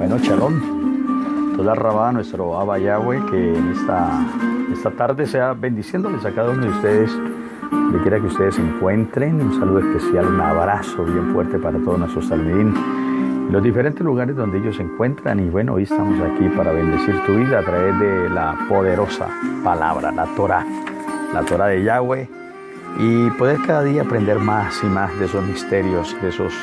Bueno, Shalom. Toda Rabá, nuestro Abba Yahweh, que en esta, esta tarde sea bendiciéndoles a cada uno de ustedes, donde quiera que ustedes se encuentren. Un saludo especial, un abrazo bien fuerte para todos nuestros talmidín. Los diferentes lugares donde ellos se encuentran. Y bueno, hoy estamos aquí para bendecir tu vida a través de la poderosa palabra, la Torah. La Torah de Yahweh y poder cada día aprender más y más de esos misterios, de esos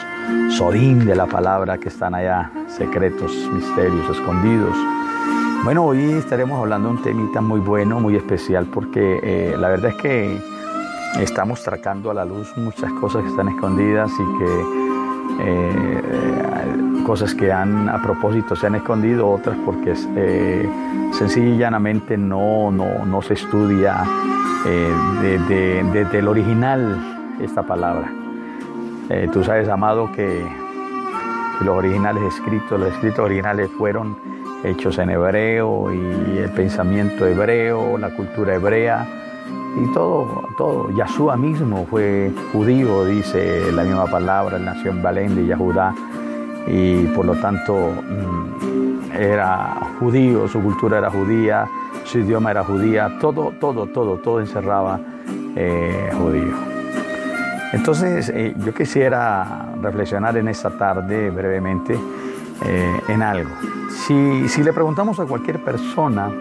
sodín de la palabra que están allá, secretos, misterios escondidos. Bueno, hoy estaremos hablando de un temita muy bueno, muy especial, porque eh, la verdad es que estamos sacando a la luz muchas cosas que están escondidas y que eh, cosas que han a propósito se han escondido, otras porque eh, no, no, no se estudia desde eh, de, el original esta palabra. Eh, tú sabes, amado, que los originales escritos, los escritos originales fueron hechos en hebreo y el pensamiento hebreo, la cultura hebrea y todo, todo. Yahshua mismo fue judío, dice la misma palabra, él nació en Belén de Yahudá y por lo tanto mm, era judío, su cultura era judía, su idioma era judía, todo, todo, todo, todo encerraba eh, judío. Entonces, eh, yo quisiera reflexionar en esta tarde brevemente eh, en algo. Si, si, le preguntamos a cualquier persona,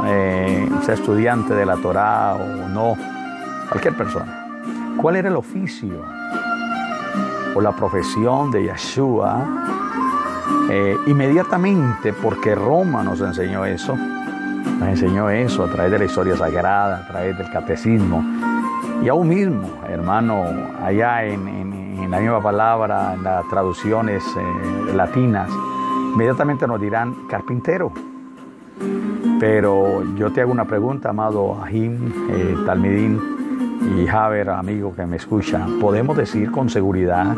sea estudiante de la Torá o no, cualquier persona, ¿cuál era el oficio o la profesión de Yeshua? inmediatamente, porque Roma nos enseñó eso, nos enseñó eso a través de la historia sagrada, a través del catecismo. Y aún mismo, hermano, allá en, la misma palabra, en las traducciones eh, latinas, inmediatamente nos dirán carpintero. Pero yo te hago una pregunta, amado Ahim, eh, Talmidín y Javer, amigo que me escucha. ¿Podemos decir con seguridad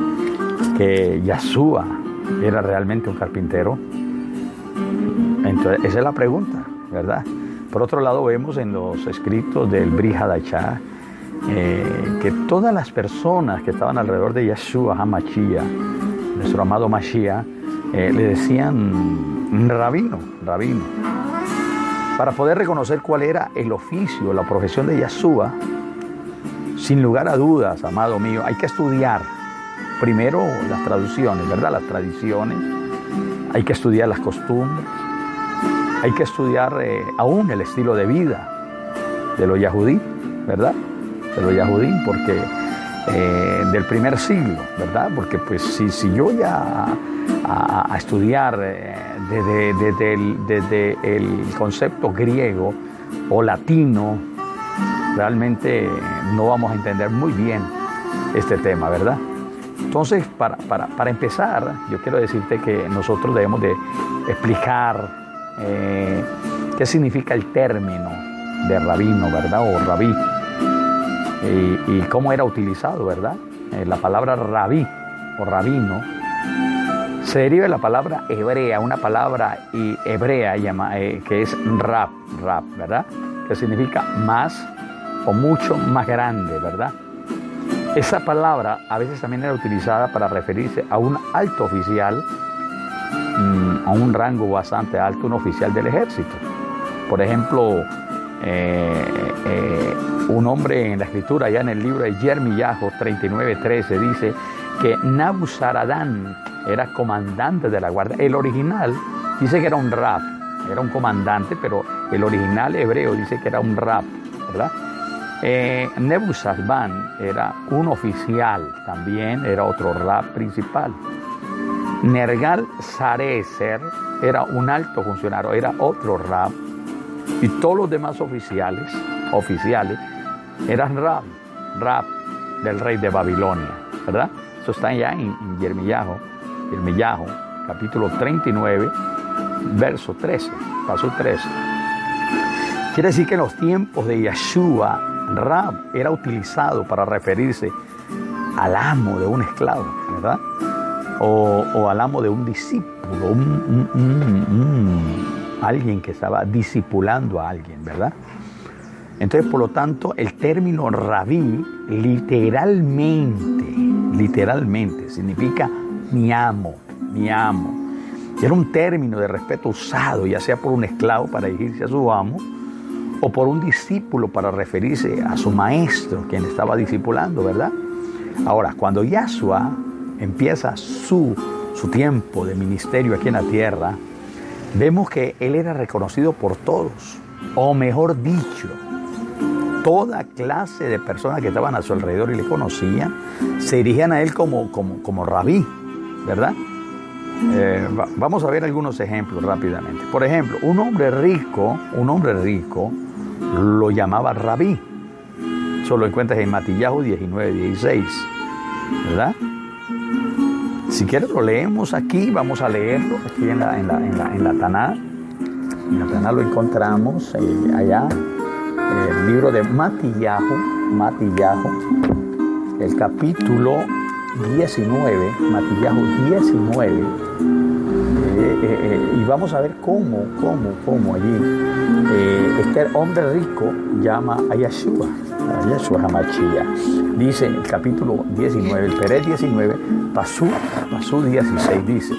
que Yahshua era realmente un carpintero? Entonces, esa es la pregunta. ¿verdad? Por otro lado, vemos en los escritos del Brihadachá eh, que todas las personas que estaban alrededor de Yeshua HaMashiach, nuestro amado Mashiach, eh, le decían rabino, rabino. Para poder reconocer cuál era el oficio, la profesión de Yeshua, sin lugar a dudas, amado mío, hay que estudiar primero las traducciones, ¿verdad? Las tradiciones, hay que estudiar las costumbres, hay que estudiar eh, aún el estilo de vida de los yahudí, ¿verdad? De los yahudí, porque eh, del primer siglo, ¿verdad? Porque pues si, si yo ya a, estudiar eh, desde, el, concepto griego o latino, realmente no vamos a entender muy bien este tema, ¿verdad? Entonces, para, para empezar, yo quiero decirte que nosotros debemos de explicar eh, qué significa el término de rabino, ¿verdad? O rabí. Y, cómo era utilizado, ¿verdad? Eh, la palabra rabí o rabino se deriva de la palabra hebrea, una palabra hebrea llama, eh, que es rab, rab, ¿verdad? Que significa más o mucho más grande, ¿verdad? Esa palabra a veces también era utilizada para referirse a un alto oficial Mm, a un rango bastante alto un oficial del ejército. Por ejemplo, eh, eh, un hombre en la escritura, ya en el libro de Yermillajo 39:13, dice que Nabuzaradán era comandante de la guardia. El original dice que era un rap, era un comandante, pero el original hebreo dice que era un rap, ¿verdad? Eh, era un oficial, también era otro rap principal. Nergal Sarecer era un alto funcionario, era otro rab, y todos los demás oficiales, oficiales, eran rab, rab del rey de Babilonia, ¿verdad? Eso está ya en, en Yermillajo, capítulo 39, verso 13, paso 13. Quiere decir que en los tiempos de Yeshua, Rab era utilizado para referirse al amo de un esclavo, ¿verdad? o, al amo de un discípulo, alguien que estaba discipulando a alguien, ¿verdad? Entonces, por lo tanto, el término rabí literalmente, literalmente significa mi amo, mi amo. Era un término de respeto usado, ya sea por un esclavo para dirigirse a su amo, o por un discípulo para referirse a su maestro, quien estaba discipulando, ¿verdad? Ahora, cuando Yahshua empieza su, su tiempo de ministerio aquí en la tierra, vemos que él era reconocido por todos, o mejor dicho, toda clase de personas que estaban a su alrededor y le conocían, se dirigían a él como, como, como rabí, ¿verdad? Eh, vamos a ver algunos ejemplos rápidamente. Por ejemplo, un hombre rico, un hombre rico, lo llamaba rabí. Eso lo encuentras en Matillahu 19, 16, ¿verdad? Si quieres lo leemos aquí, vamos a leerlo aquí en la, en la, en la, en la Taná. En la Taná lo encontramos eh, allá, el libro de Matillahu, Matillahu, el capítulo 19, Matillahu 19, eh, eh, y vamos a ver cómo, cómo, cómo allí este hombre rico llama a Yeshua, a Yeshua Hamachia. Dice en el capítulo 19, el Pérez 19, pasó, pasó 16, dice,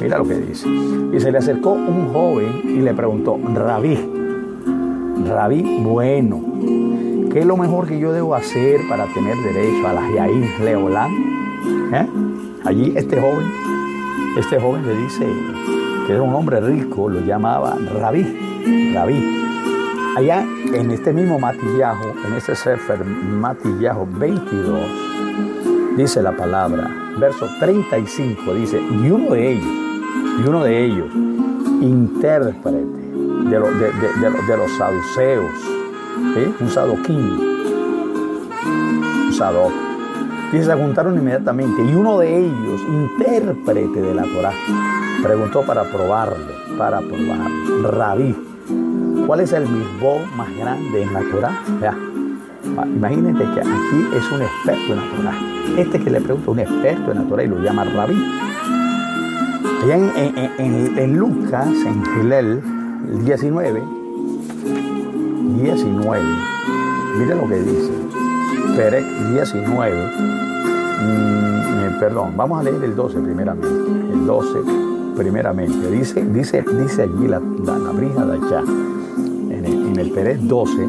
mira lo que dice. Y se le acercó un joven y le preguntó, Rabí, Rabí, bueno, ¿qué es lo mejor que yo debo hacer para tener derecho a la Yair Leolán? ¿Eh? Allí este joven, este joven le dice que era un hombre rico, lo llamaba Rabí, Rabí. Allá en este mismo Matillajo, en este Sefer Matillajo 22, dice la palabra, verso 35, dice, y uno de ellos, y uno de ellos, intérprete de, de, los saduceos, un sadoquín, un sadoc. Y se juntaron inmediatamente, y uno de ellos, intérprete de la Torah, preguntó para probarlo, para probarlo, Rabí, ¿cuál es el mismo más grande en la Torah? Imagínate que aquí es un experto en la Torah. Este que le pregunta un experto en la Torah y lo llama Rabí. Allá en, en, Lucas, en Gilel 19, 19, mire lo que dice. Perec 19, mm, perdón, vamos a leer el 12 primeramente. El 12 primeramente. Dice, dice, dice allí la, la, la brija de allá, en el, en el Pérez 12,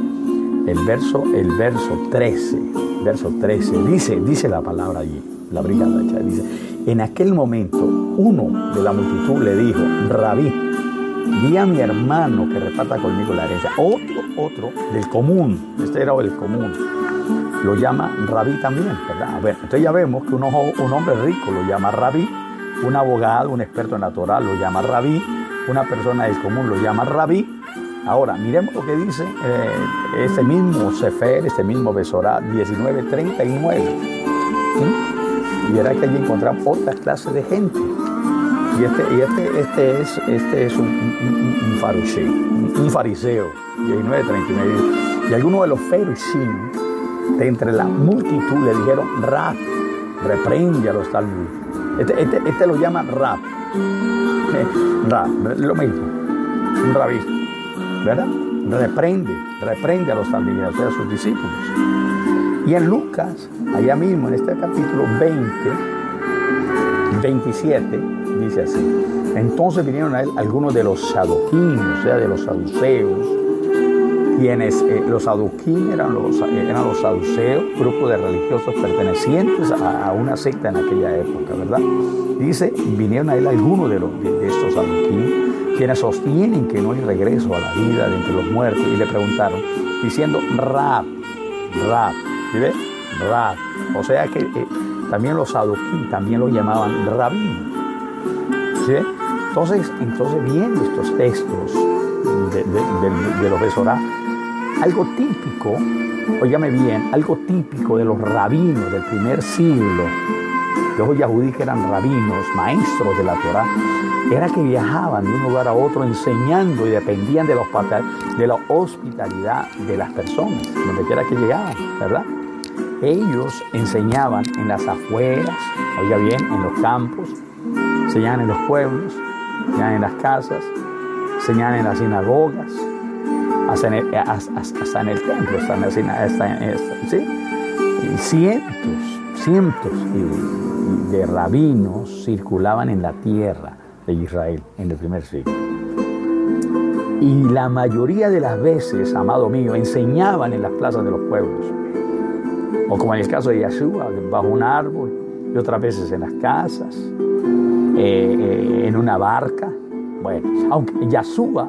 el verso, el verso 13, verso 13, dice, dice la palabra allí, la brigada dice, en aquel momento uno de la multitud le dijo, Rabí, di a mi hermano que reparta conmigo la herencia. Otro, otro del común, este era el común, lo llama Rabí también, ¿verdad? Bueno, entonces ya vemos que un, hombre rico lo llama Rabí, un abogado, un experto en la Torah lo llama Rabí, una persona del común lo llama Rabí, Ahora, miremos lo que dice eh, este mismo Sefer, este mismo Besorá 1939. Y era que allí encontramos otra clase de gente. Y este, y este, este es, este es un, un, un, fariseo, 1939. Y algunos de los ferushim, de entre la multitud, le dijeron, rap, reprende a los talmud. Este, este, este, lo llaman rap. Eh, rap, lo mismo, un rabí. ¿verdad? Reprende, reprende a los talmidim, o sea, a sus discípulos. Y en Lucas, allá mismo en este capítulo 20, 27, dice así. Entonces vinieron a él algunos de los saduquín, o sea, de los saduceos, quienes eh, los saduquín eran los, eran los saduceos, grupo de religiosos pertenecientes a, una secta en aquella época, ¿verdad? Dice, vinieron a él algunos de, los, de, estos saduquín quienes sostienen que no hay regreso a la vida de entre los muertos, y le preguntaron, diciendo, Rab, Rab, ¿sí ves? Rab. O sea que eh, también los saduquí también lo llamaban rabino. Entonces, entonces viendo estos textos de, de, los Besorá, algo típico, óyame bien, algo típico de los rabinos del primer siglo, los yahudí que eran rabinos, maestros de la Torah, era que viajaban de un lugar a otro enseñando y dependían de la, de la hospitalidad de las personas, donde quiera que llegaban, ¿verdad? Ellos enseñaban en las afueras, oiga bien, en los campos, enseñaban en los pueblos, enseñaban en las casas, enseñaban en las sinagogas, hasta en el, hasta, en el templo, hasta en, hasta en, ¿sí? Cientos, cientos de rabinos circulaban en la tierra de Israel en el primer siglo. Y la mayoría de las veces, amado mío, enseñaban en las plazas de los pueblos. O como en el caso de Yahshua, bajo un árbol, y otras veces en las casas, eh, eh, en una barca. Bueno, aunque Yahshua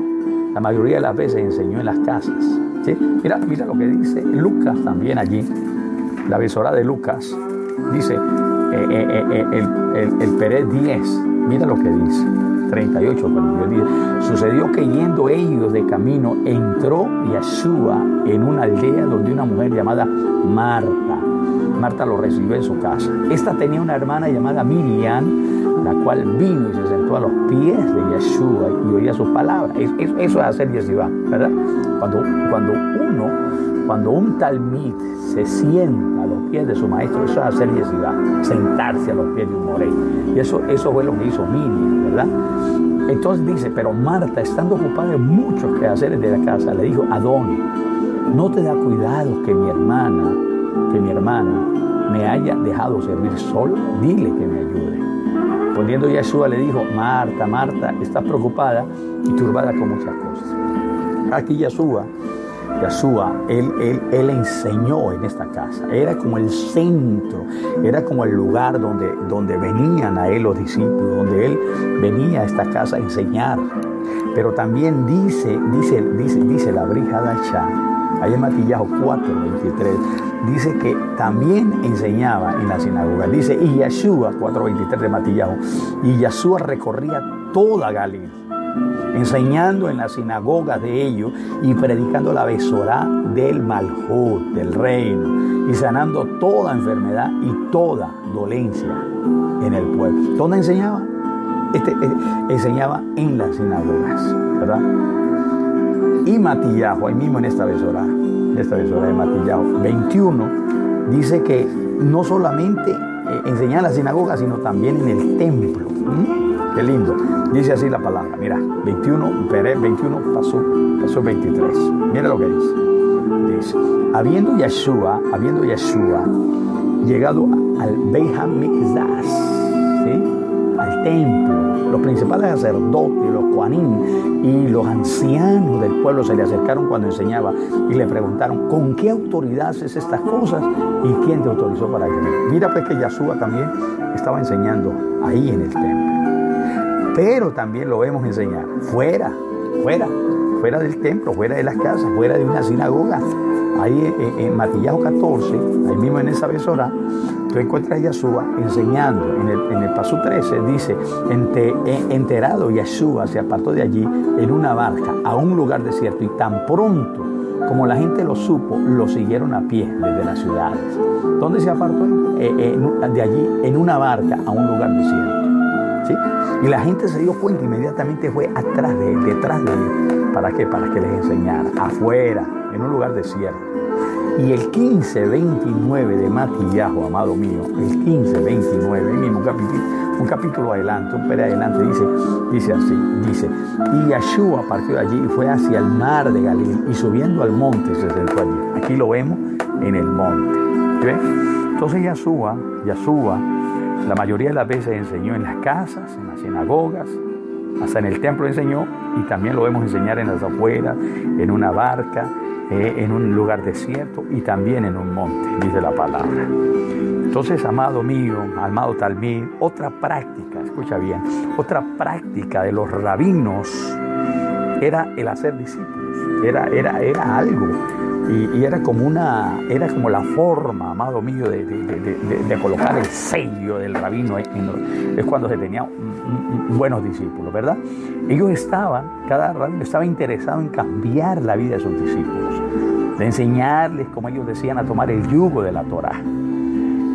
la mayoría de las veces enseñó en las casas. Mira, mira lo que dice Lucas también allí, la visora de Lucas, dice eh, el, el, Pérez 10, mira lo que dice. 38, dice, sucedió que yendo ellos de camino, entró Yahshua en una aldea donde una mujer llamada Marta, Marta lo recibió en su casa. Esta tenía una hermana llamada Miriam, la cual vino y se sentó a los pies de Yeshua y oía sus palabras. Eso, es hacer yeshiva, ¿verdad? Cuando, cuando uno, cuando un talmid se sienta a los pies de su maestro, eso es hacer yeshiva, sentarse a los pies de un morey. Y eso, eso fue lo que hizo Miriam, ¿verdad? Entonces dice, pero Marta, estando ocupada en muchos quehaceres de la casa, le dijo, Adón, no te da cuidado que mi hermana, que mi hermana me haya dejado servir solo, dile que me ayude. Poniendo Yeshua le dijo, Marta, Marta, estás preocupada y turbada con muchas cosas. Aquí Yeshua, Yeshua, él, él, él enseñó en esta casa. Era como el centro, era como el lugar donde, donde venían a él los discípulos, donde él venía a esta casa a enseñar. Pero también dice, dice, dice, dice la brija de ahí en Matillajo 4, 23, dice que también enseñaba en la sinagoga. Dice, y Yeshua, 4.23 de Matillajo, y recorría toda Galilea, enseñando en las sinagogas de ellos y predicando la besorá del Malhut, del reino, y sanando toda enfermedad y toda dolencia en el pueblo. ¿Dónde enseñaba? Este, eh, enseñaba en las sinagogas, ¿verdad? Y Matillajo, ahí mismo en esta besora, en esta besora de Matillajo, 21, dice que no solamente eh, enseñaba en la sinagoga, sino también en el templo. ¿Mm? Qué lindo. Dice así la palabra. Mira, 21, Pérez 21 pasó, pasó 23. Mira lo que dice. Dice, habiendo Yeshua, habiendo Yeshua llegado al Beit ¿sí? al templo, los principales sacerdotes, los Juanín y los ancianos del pueblo se le acercaron cuando enseñaba y le preguntaron, ¿con qué autoridad haces estas cosas y quién te autorizó para ello? Mira pues que Yahshua también estaba enseñando ahí en el templo. Pero también lo vemos enseñar fuera, fuera, fuera del templo, fuera de las casas, fuera de una sinagoga. Ahí en, Matillajo 14, ahí mismo en esa besora, tú encuentras a Yahshua enseñando. En el, paso 13 dice, enterado Yahshua se apartó de allí en una barca a un lugar desierto y tan pronto como la gente lo supo, lo siguieron a pie desde las ciudades. ¿Dónde se apartó? Eh, de allí en una barca a un lugar desierto. ¿sí? Y la gente se dio cuenta, inmediatamente fue atrás de él, detrás de él. ¿Para qué? Para que les enseñara, afuera, en un lugar desierto. Y el 15-29 de Matillajo, amado mío, el 15-29, mismo capítulo, un capítulo adelante, un pere adelante, dice, dice así, dice, y Yahshua partió de allí y fue hacia el mar de Galilea y subiendo al monte se sentó allí. Aquí lo vemos en el monte. Entonces Yahshua, Yahshua, la mayoría de las veces enseñó en las casas, en las sinagogas, hasta en el templo enseñó y también lo vemos enseñar en las afueras, en una barca, en un lugar desierto y también en un monte, dice la palabra. Entonces, amado mío, amado Talmid, otra práctica, escucha bien, otra práctica de los rabinos era el hacer discípulos, era, era, era algo y, era como una, era como la forma, amado mío, de, colocar el sello del rabino. es cuando se tenía buenos discípulos, ¿verdad? Ellos estaban, cada rabino estaba interesado en cambiar la vida de sus discípulos, de enseñarles, como ellos decían, a tomar el yugo de la Torah.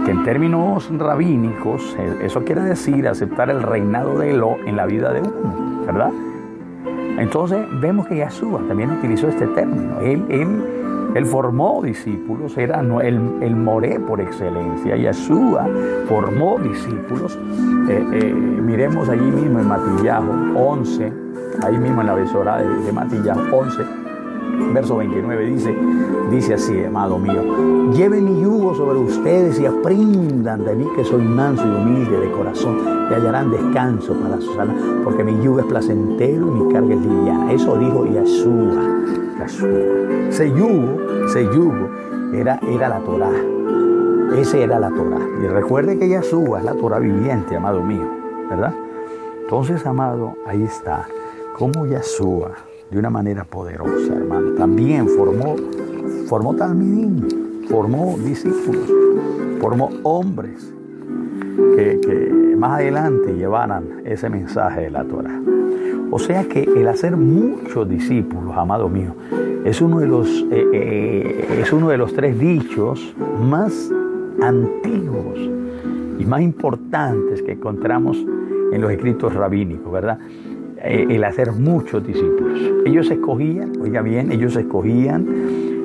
Que en términos rabínicos, eh, eso quiere decir aceptar el reinado de Elo en la vida de uno, ¿verdad? Entonces vemos que Yahshua también utilizó este término. Él él formó discípulos, era el, el moré por excelencia. Yeshua formó discípulos. Eh, eh, miremos allí mismo en Matillajo 11, ahí mismo en la besora de, de Matillajo 11, verso 29 dice, dice así, amado mío, lleven mi yugo sobre ustedes y aprendan de mí que soy manso y humilde de corazón y hallarán descanso para sus almas, porque mi yugo es placentero y mi carga es liviana. Eso dijo Yahshua. Yahshua. Ese yugo, ese yugo era, era la Torah. Ese era la Torah. Y recuerde que Yahshua es la Torah viviente, amado mío, ¿verdad? Entonces, amado, ahí está. Como Yahshua, de una manera poderosa, hermano, también formó, formó formó discípulos, formó hombres que, que, más adelante llevaran ese mensaje de la Torah. O sea que el hacer muchos discípulos, amado mío, es uno de los, eh, eh, es uno de los tres dichos más antiguos y más importantes que encontramos en los escritos rabínicos, ¿verdad? Eh, el hacer muchos discípulos. Ellos escogían, oiga bien, ellos escogían,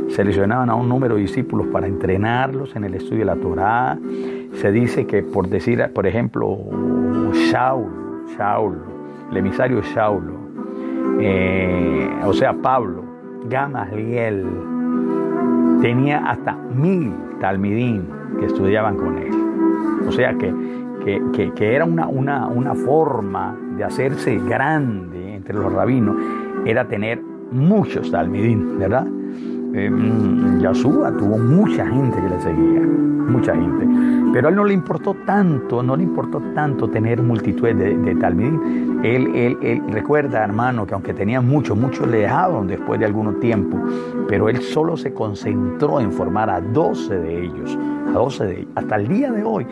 seleccionaban a un número de discípulos para entrenarlos en el estudio de la Torá. Se dice que, por decir, por ejemplo, Shaul, Shaul, el emisario Shaul, eh, o sea, Pablo, Gamaliel, tenía hasta mil talmidín que estudiaban con él. O sea que que, era una, una, una, forma de hacerse grande entre los rabinos, era tener muchos talmidín, ¿verdad? Eh, tuvo mucha gente que le seguía, mucha gente. Pero a él no le importó tanto, no le importó tanto tener multitud de, de. Él, recuerda, hermano, que aunque tenía muchos, muchos le dejaban después de algún tiempo, pero él solo se concentró en formar a 12 de ellos, a 12 de ellos. Hasta el día de hoy,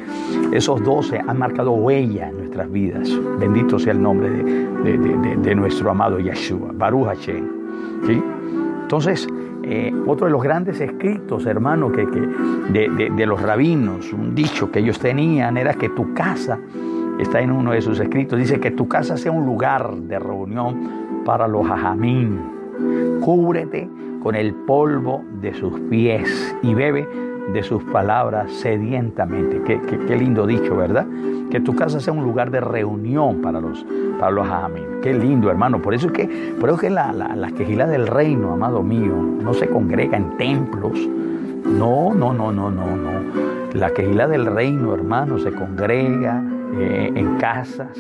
esos 12 han marcado huella en nuestras vidas. Bendito sea el nombre de, nuestro amado Yahshua, Baruch Hashem. Entonces, eh, otro de los grandes escritos, hermano, que, de, de, los rabinos, un dicho que ellos tenían era que tu casa, está en uno de sus escritos, dice que tu casa sea un lugar de reunión para los ajamín. Cúbrete con el polvo de sus pies y bebe de sus palabras sedientamente. Qué, qué, lindo dicho, ¿verdad? Que tu casa sea un lugar de reunión para los, para los amén. Qué lindo, hermano. Por eso es que, por eso que la, la, la quejila del reino, amado mío, no se congrega en templos. No, no, no, no, no, no. La quejila del reino, hermano, se congrega eh, en casas.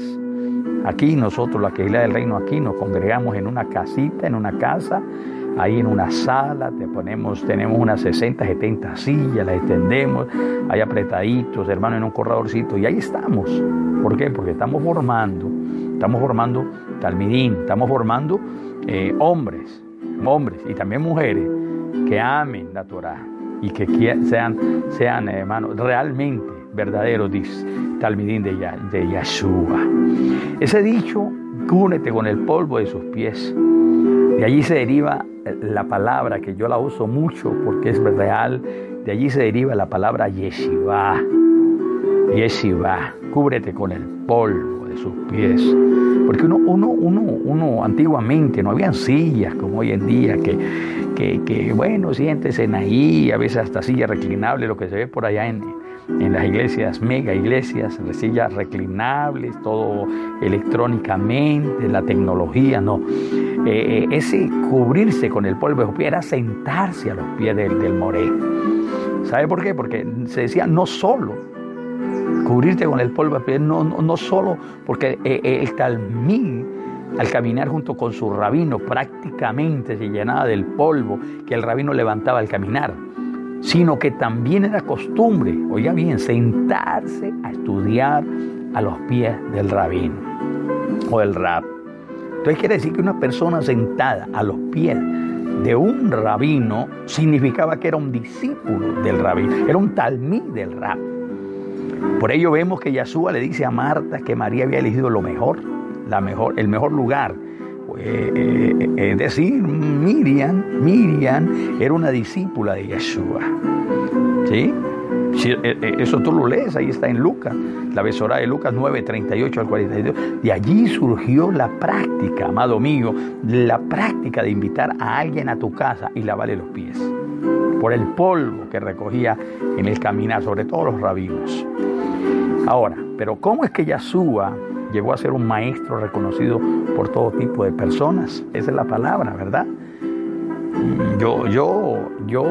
Aquí nosotros, la quejila del reino, aquí nos congregamos en una casita, en una casa ahí en una sala, te ponemos, tenemos unas 60, 70 sillas, las extendemos, hay apretaditos, hermano, en un corredorcito, y ahí estamos. ¿Por qué? Porque estamos formando, estamos formando talmidín, estamos formando eh, hombres, hombres y también mujeres que amen la Torah y que sean, sean hermanos, realmente verdaderos talmidín de, de Yahshua. Ese dicho, cúnete con el polvo de sus pies. De allí se deriva la palabra que yo la uso mucho porque es real, de allí se deriva la palabra yeshiva. Yeshiva, cúbrete con el polvo de sus pies. Porque uno, uno, uno, uno antiguamente no habían sillas como hoy en día, que, que, que bueno, siéntese ahí, a veces hasta silla reclinable, lo que se ve por allá en, en las iglesias, mega iglesias, sillas reclinables, todo electrónicamente, la tecnología, no. Eh, eh, ese cubrirse con el polvo era sentarse a los pies del, del moré. ¿Sabe por qué? Porque se decía no solo cubrirte con el polvo no, no, no solo porque eh, el talmín al caminar junto con su rabino prácticamente se llenaba del polvo que el rabino levantaba al caminar sino que también era costumbre, oiga bien, sentarse a estudiar a los pies del rabino o del rab. Entonces quiere decir que una persona sentada a los pies de un rabino significaba que era un discípulo del rabino, era un talmí del rab. Por ello vemos que Yahshua le dice a Marta que María había elegido lo mejor, la mejor, el mejor lugar eh, eh, eh, es decir, Miriam, Miriam era una discípula de Yeshua. ¿Sí? Eso tú lo lees, ahí está en Lucas, la besora de Lucas 9, 38 al 42. De allí surgió la práctica, amado mío, la práctica de invitar a alguien a tu casa y lavarle los pies. Por el polvo que recogía en el caminar, sobre todo los rabinos. Ahora, pero ¿cómo es que Yeshua llegó a ser un maestro reconocido por todo tipo de personas. Esa es la palabra, ¿verdad? Yo, yo, yo,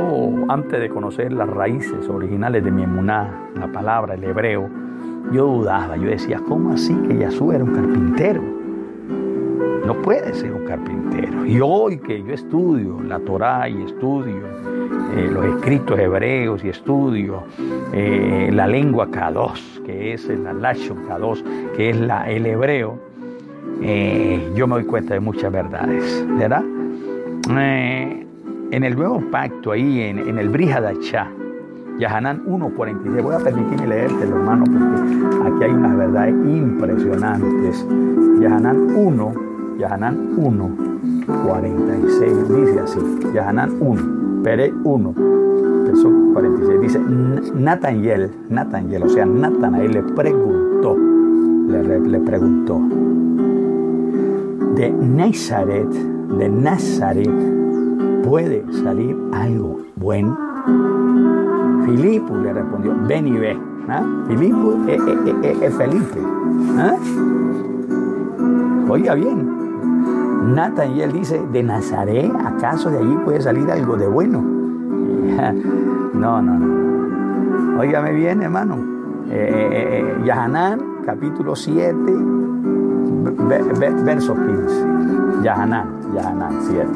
antes de conocer las raíces originales de mi emuná, la palabra, el hebreo, yo dudaba, yo decía, ¿cómo así que Yahshua era un carpintero? No puede ser un carpintero. Y hoy que yo estudio la Torá y estudio eh, los escritos hebreos y estudio eh, la lengua K2, que es el Lashon K2, que es la, el hebreo, eh, yo me doy cuenta de muchas verdades, ¿verdad? En el nuevo pacto, ahí en, en el Brihadachá, Yahanán 1.46, voy a permitirme leerte, hermano, porque aquí hay unas verdades impresionantes. Yahanán 1, Yahanán 1, 46, dice así, Yahanán 1, Pere 1, verso 46, dice, Nataniel, Nataniel, o sea, Natanael le preguntó, le, le preguntó, de Nazaret, de Nazaret, ¿puede salir algo bueno? Filipo le respondió, ven y ve. ¿Ah? Filipo es, Felipe. ¿Ah? Oiga bien, él dice, ¿de Nazaret acaso de allí puede salir algo de bueno? No, no, no. Óigame bien, hermano. Eh, eh, eh Yahanán, capítulo 7, verso 15. Yahanán, Yahanán 7.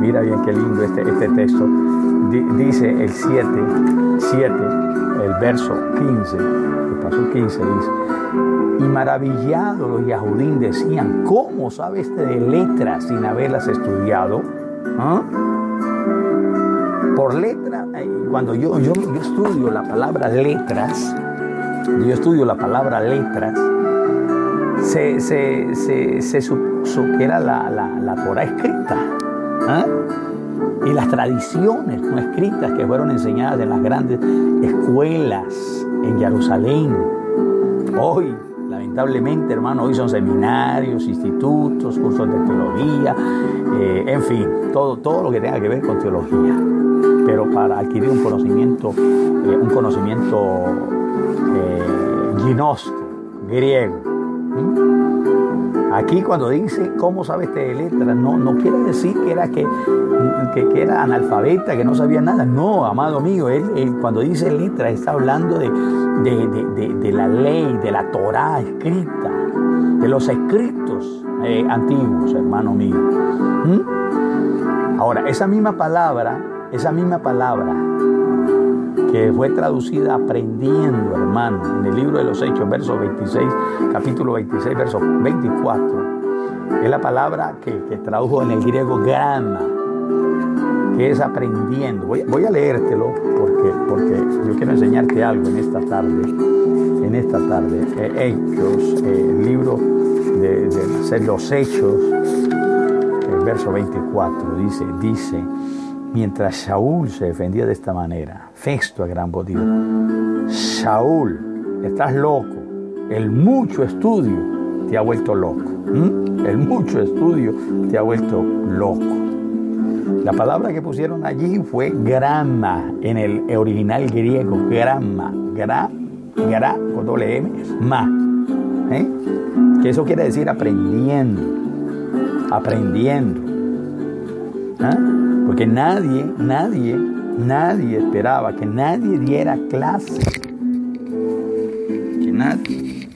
Mira bien qué lindo este, este texto. dice el 7, 7, el verso 15, el paso 15 dice, y maravillados los yahudín decían, ¿cómo sabe este de letras sin haberlas estudiado? ¿Ah? Por letra, cuando yo, yo, yo estudio la palabra letras, yo estudio la palabra letras, se, se, se, se la, la, la Torah escrita. ¿Ah? Y las tradiciones no escritas que fueron enseñadas en las grandes escuelas en Jerusalén. Hoy, lamentablemente, hermano, hoy son seminarios, institutos, cursos de teología, eh, en fin, todo, todo lo que tenga que ver con teología. Pero para adquirir un conocimiento, eh, un conocimiento eh, griego. Aquí cuando dice cómo sabe este de letras, no, no quiere decir que era, que, que, era analfabeta, que no sabía nada. No, amado mío, él, cuando dice letras está hablando de, de, la ley, de la Torah escrita, de los escritos eh, antiguos, hermano mío. ¿Mm? Ahora, esa misma palabra, esa misma palabra que fue traducida aprendiendo, hermano, en el libro de los Hechos, verso 26, capítulo 26, verso 24. Es la palabra que, tradujo en el griego grama, que es aprendiendo. Voy, a leértelo porque, porque yo quiero enseñarte algo en esta tarde. En esta tarde, eh, Hechos, eh, el libro de, de los Hechos, el verso 24, dice, dice, Mientras Saúl se defendía de esta manera, Festo a gran voz Saúl, estás loco, el mucho estudio te ha vuelto loco, el mucho estudio te ha vuelto loco. La palabra que pusieron allí fue grama en el original griego, grama, gra, gra con doble M, ma, ¿eh? que eso quiere decir aprendiendo, aprendiendo. ¿Ah? Porque nadie, nadie, nadie esperaba que nadie diera clases. Que nadie,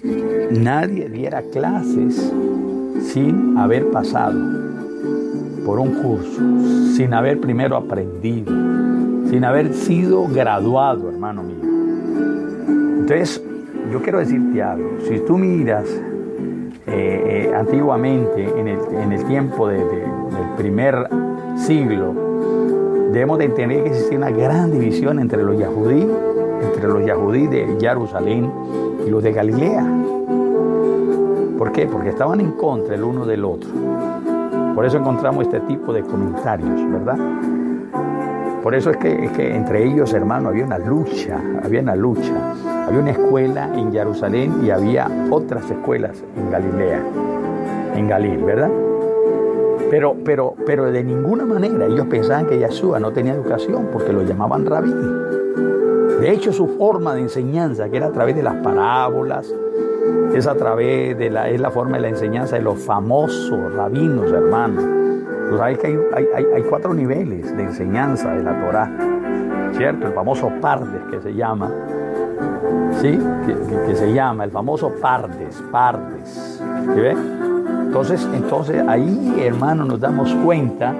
nadie diera clases sin haber pasado por un curso, sin haber primero aprendido, sin haber sido graduado, hermano mío. Entonces, yo quiero decirte algo. Si tú miras eh, eh, antiguamente, en el, tiempo del primer siglo, debemos de entender que existía una gran división entre los yahudí, entre los yahudí de Jerusalén y los de Galilea. ¿Por qué? Porque estaban en contra el uno del otro. Por eso encontramos este tipo de comentarios, ¿verdad? Por eso es que, que entre ellos, hermano, había una lucha, había una lucha. Había una escuela en Jerusalén y había otras escuelas en Galilea, en Galil, ¿verdad? Pero, pero, pero de ninguna manera ellos pensaban que Yahshua no tenía educación porque lo llamaban rabí. De hecho, su forma de enseñanza, que era a través de las parábolas, es a través de la, es la forma de la enseñanza de los famosos rabinos, hermanos. Tú sabes que hay, cuatro niveles de enseñanza de la Torah, ¿cierto? El famoso Pardes que se llama, ¿sí? Que, se llama, el famoso Pardes, Pardes, ¿sí ve? Entonces, entonces ahí, hermano, nos damos cuenta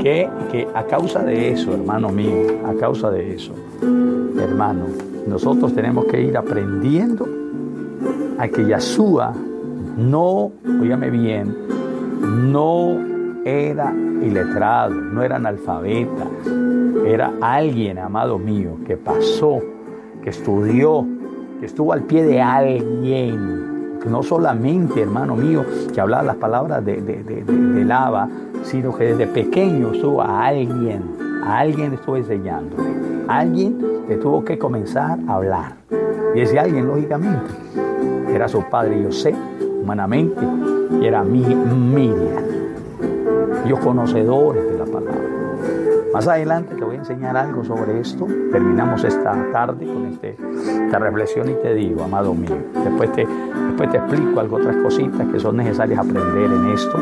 que, que a causa de eso, hermano mío, a causa de eso, hermano, nosotros tenemos que ir aprendiendo a que Yahshua no, oígame bien, no era iletrado, no era analfabeta, era alguien, amado mío, que pasó, que estudió, que estuvo al pie de alguien, no solamente, hermano mío, que hablaba las palabras de, de, de, lava, sino que desde pequeño estuvo a alguien, a alguien estuvo enseñándole, alguien que tuvo que comenzar a hablar. Y ese alguien, lógicamente, era su padre José, humanamente, y era Miriam. Ellos conocedores de la palabra. Más adelante enseñar algo sobre esto. Terminamos esta tarde con este, esta reflexión y te digo, amado mío, después te, después te explico algo, otras cositas que son necesarias aprender en esto.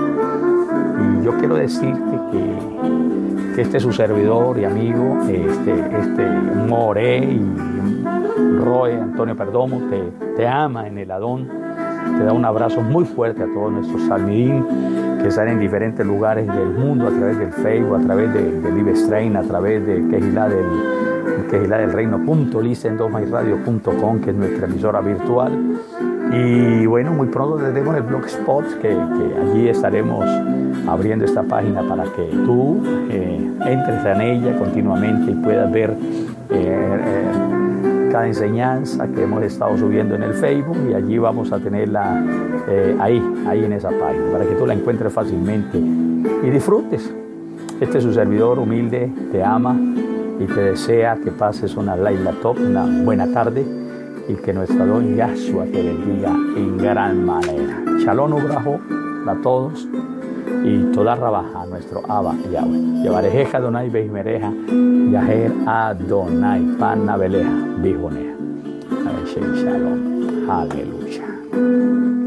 Y yo quiero decirte que, que este su servidor y amigo, este, este More y Roy Antonio Perdomo, te, te ama en el Adón te da un abrazo muy fuerte a todos nuestros salmidín que están en diferentes lugares del mundo a través del Facebook, a través de, del Livestrain, a través de Quejilá del, Quejilá del Reino.licendomairadio.com, que es nuestra emisora virtual. Y bueno, muy pronto tendremos el blogspot, que, que allí estaremos abriendo esta página para que tú eh, entres en ella continuamente y puedas ver eh, eh, cada enseñanza que hemos estado subiendo en el Facebook y allí vamos a tenerla eh, ahí, ahí en esa página, para que tú la encuentres fácilmente y disfrutes. Este es su servidor humilde, te ama y te desea que pases una Laila Top, una buena tarde y que nuestro don Yahshua te bendiga en gran manera. Shalom Ubrajo a todos y toda rabaja nuestro Abba Yahweh. Llevarejeja Donai Bejimereja, Yaher Adonai Panabeleja, Bijonea. Shalom. Aleluya.